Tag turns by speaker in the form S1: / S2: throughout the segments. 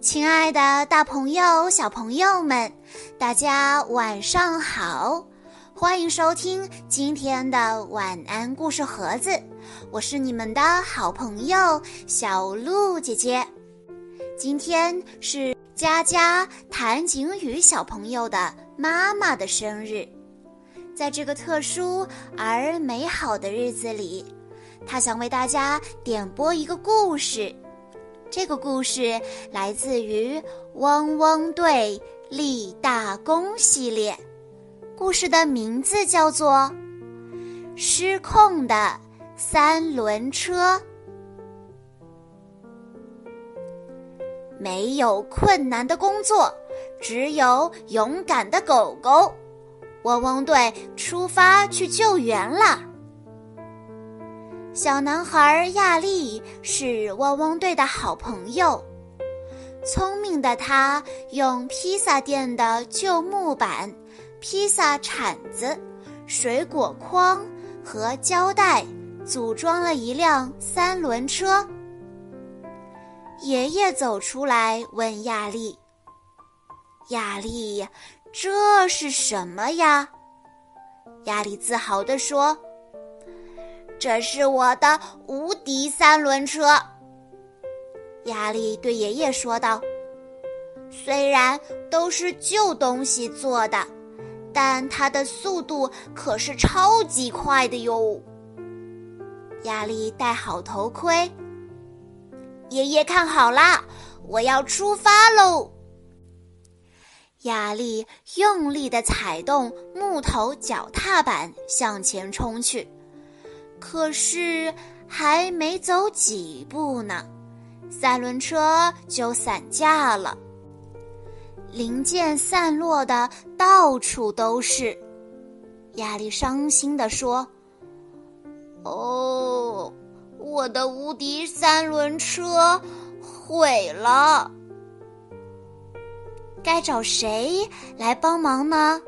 S1: 亲爱的，大朋友、小朋友们，大家晚上好！欢迎收听今天的晚安故事盒子，我是你们的好朋友小鹿姐姐。今天是佳佳谭景宇小朋友的妈妈的生日，在这个特殊而美好的日子里，她想为大家点播一个故事。这个故事来自于《汪汪队立大功》系列，故事的名字叫做《失控的三轮车》。没有困难的工作，只有勇敢的狗狗。汪汪队出发去救援了。小男孩亚丽是汪汪队的好朋友，聪明的他用披萨店的旧木板、披萨铲子、水果筐和胶带组装了一辆三轮车。爷爷走出来问亚丽：“亚丽，这是什么呀？”亚丽自豪地说。这是我的无敌三轮车，亚历对爷爷说道：“虽然都是旧东西做的，但它的速度可是超级快的哟。”亚历戴好头盔，爷爷看好啦，我要出发喽！亚历用力的踩动木头脚踏板，向前冲去。可是还没走几步呢，三轮车就散架了，零件散落的到处都是。亚历伤心地说：“哦，我的无敌三轮车毁了，该找谁来帮忙呢？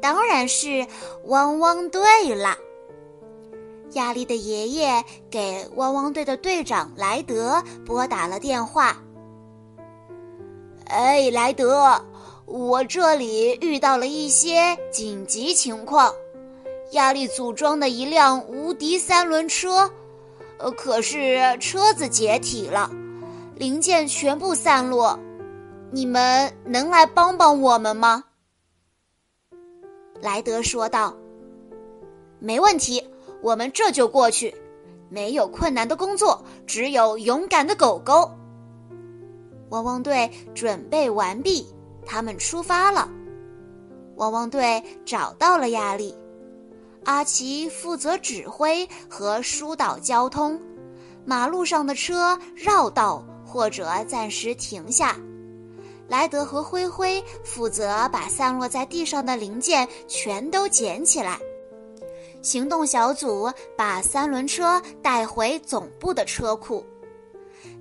S1: 当然是汪汪队了。”亚历的爷爷给汪汪队的队长莱德拨打了电话。“哎，莱德，我这里遇到了一些紧急情况，亚历组装的一辆无敌三轮车，呃，可是车子解体了，零件全部散落，你们能来帮帮我们吗？”莱德说道。“没问题。”我们这就过去，没有困难的工作，只有勇敢的狗狗。汪汪队准备完毕，他们出发了。汪汪队找到了亚力，阿奇负责指挥和疏导交通，马路上的车绕道或者暂时停下。莱德和灰灰负责把散落在地上的零件全都捡起来。行动小组把三轮车带回总部的车库，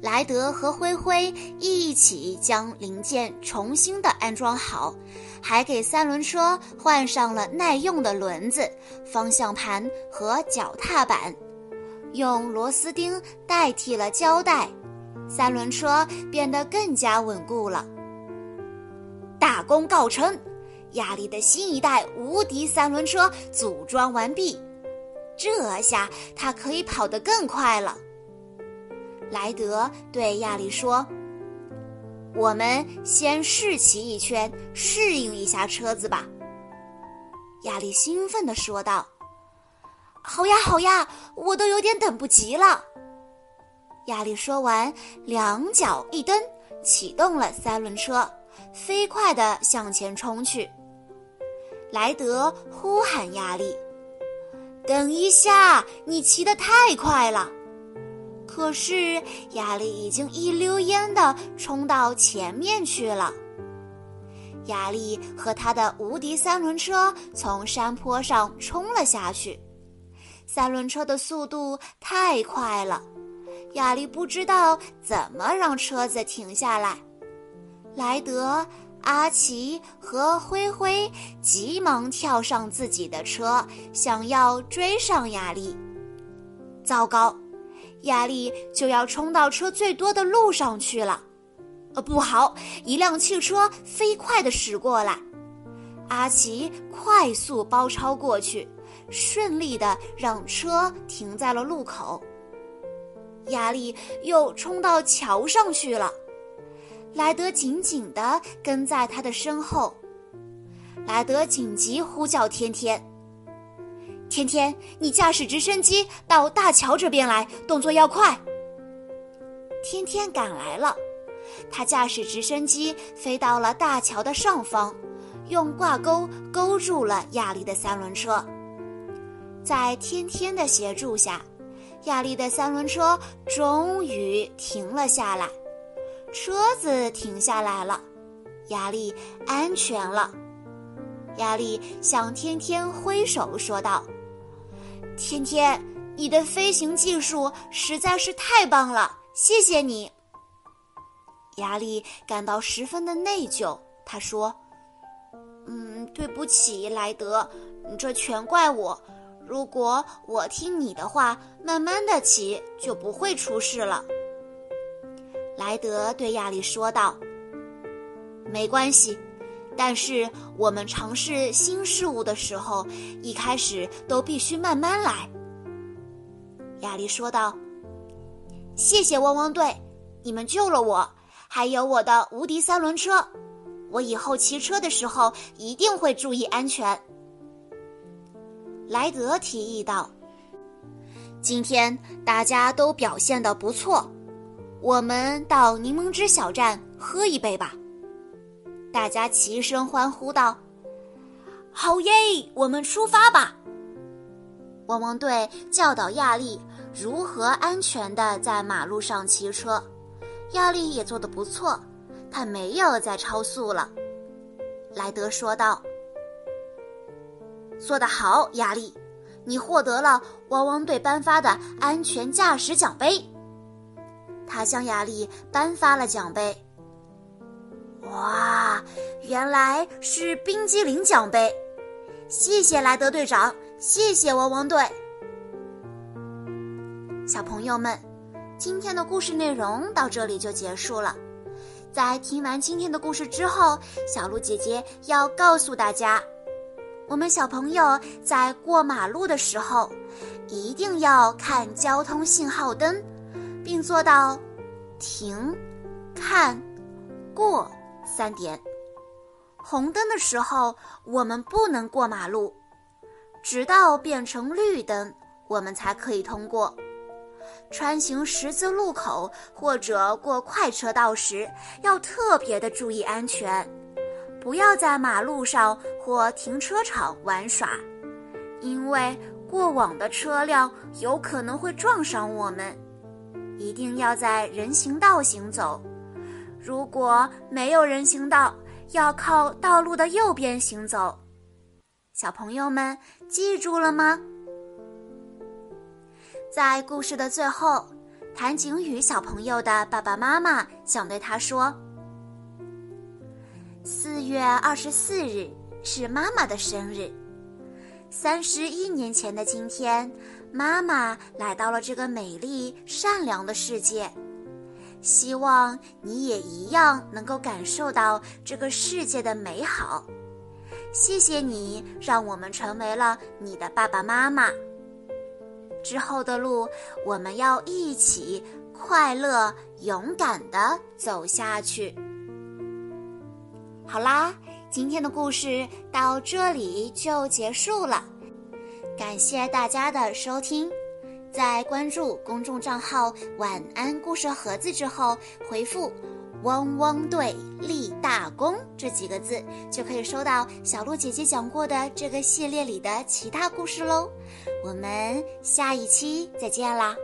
S1: 莱德和灰灰一起将零件重新的安装好，还给三轮车换上了耐用的轮子、方向盘和脚踏板，用螺丝钉代替了胶带，三轮车变得更加稳固了。大功告成！亚力的新一代无敌三轮车组装完毕，这下它可以跑得更快了。莱德对亚力说：“我们先试骑一圈，适应一下车子吧。”亚力兴奋地说道：“好呀，好呀，我都有点等不及了。”亚力说完，两脚一蹬，启动了三轮车，飞快地向前冲去。莱德呼喊亚历：“等一下，你骑得太快了！”可是亚历已经一溜烟地冲到前面去了。亚历和他的无敌三轮车从山坡上冲了下去，三轮车的速度太快了，亚历不知道怎么让车子停下来。莱德。阿奇和灰灰急忙跳上自己的车，想要追上亚丽。糟糕，亚历就要冲到车最多的路上去了。呃，不好！一辆汽车飞快地驶过来，阿奇快速包抄过去，顺利地让车停在了路口。亚丽又冲到桥上去了，莱德紧紧地跟在他的身后。莱德紧急呼叫天天：“天天，你驾驶直升机到大桥这边来，动作要快。”天天赶来了。他驾驶直升机飞到了大桥的上方，用挂钩勾住了亚丽的三轮车。在天天的协助下，亚丽的三轮车终于停了下来。车子停下来了，亚丽安全了。亚丽向天天挥手说道：“天天，你的飞行技术实在是太棒了，谢谢你。”亚丽感到十分的内疚，他说：“嗯，对不起，莱德，这全怪我。如果我听你的话，慢慢的骑，就不会出事了。”莱德对亚丽说道：“没关系，但是我们尝试新事物的时候，一开始都必须慢慢来。”亚丽说道：“谢谢汪汪队，你们救了我。”还有我的无敌三轮车，我以后骑车的时候一定会注意安全。莱德提议道：“今天大家都表现的不错，我们到柠檬汁小站喝一杯吧。”大家齐声欢呼道：“好耶！我们出发吧！”汪汪队教导亚丽如何安全的在马路上骑车。亚丽也做得不错，他没有再超速了。莱德说道：“做得好，亚丽，你获得了汪汪队颁发的安全驾驶奖杯。”他向亚丽颁发了奖杯。哇，原来是冰激凌奖杯！谢谢莱德队长，谢谢汪汪队。小朋友们。今天的故事内容到这里就结束了。在听完今天的故事之后，小鹿姐姐要告诉大家，我们小朋友在过马路的时候，一定要看交通信号灯，并做到停、看、过三点。红灯的时候，我们不能过马路，直到变成绿灯，我们才可以通过。穿行十字路口或者过快车道时，要特别的注意安全，不要在马路上或停车场玩耍，因为过往的车辆有可能会撞上我们。一定要在人行道行走，如果没有人行道，要靠道路的右边行走。小朋友们记住了吗？在故事的最后，谭景宇小朋友的爸爸妈妈想对他说：“四月二十四日是妈妈的生日，三十一年前的今天，妈妈来到了这个美丽善良的世界。希望你也一样能够感受到这个世界的美好。谢谢你，让我们成为了你的爸爸妈妈。”之后的路，我们要一起快乐、勇敢的走下去。好啦，今天的故事到这里就结束了，感谢大家的收听。在关注公众账号“晚安故事盒子”之后，回复。汪汪队立大功这几个字，就可以收到小鹿姐姐讲过的这个系列里的其他故事喽。我们下一期再见啦！